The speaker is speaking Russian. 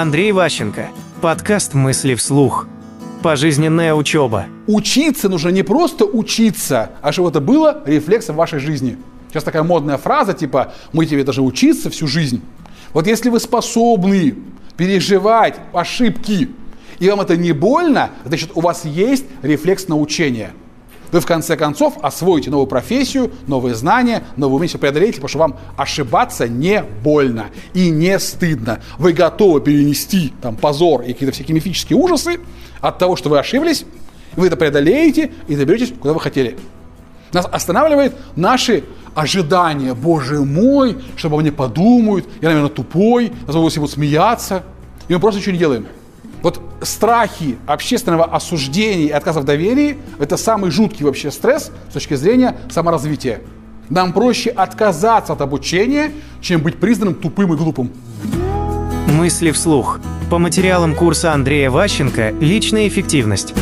Андрей Ващенко. Подкаст «Мысли вслух». Пожизненная учеба. Учиться нужно не просто учиться, а чтобы это было рефлексом вашей жизни. Сейчас такая модная фраза, типа «мы тебе должны учиться всю жизнь». Вот если вы способны переживать ошибки, и вам это не больно, значит, у вас есть рефлекс научения. Вы в конце концов освоите новую профессию, новые знания, новые умения преодолеете, потому что вам ошибаться не больно и не стыдно. Вы готовы перенести там позор и какие-то всякие мифические ужасы от того, что вы ошиблись, вы это преодолеете и доберетесь, куда вы хотели. Нас останавливает наши ожидания. Боже мой, что обо мне подумают, я, наверное, тупой, я будут смеяться. И мы просто ничего не делаем. Вот страхи общественного осуждения и отказа в доверии – это самый жуткий вообще стресс с точки зрения саморазвития. Нам проще отказаться от обучения, чем быть признанным тупым и глупым. Мысли вслух. По материалам курса Андрея Ващенко «Личная эффективность».